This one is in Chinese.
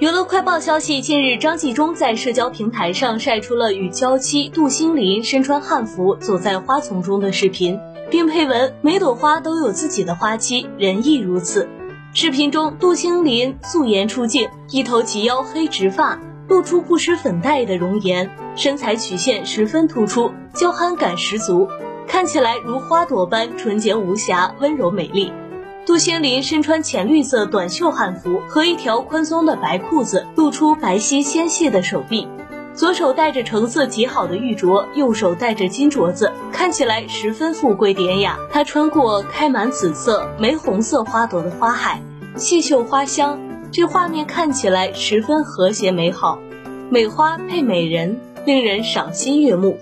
娱乐快报消息，近日张纪中在社交平台上晒出了与娇妻杜心林身穿汉服走在花丛中的视频，并配文：“每朵花都有自己的花期，人亦如此。”视频中，杜心林素颜出镜，一头及腰黑直发，露出不施粉黛的容颜，身材曲线十分突出，娇憨感十足，看起来如花朵般纯洁无瑕、温柔美丽。杜仙林身穿浅绿色短袖汉服和一条宽松的白裤子，露出白皙纤细的手臂，左手戴着成色极好的玉镯，右手戴着金镯子，看起来十分富贵典雅。她穿过开满紫色、玫红色花朵的花海，细嗅花香，这画面看起来十分和谐美好。美花配美人，令人赏心悦目。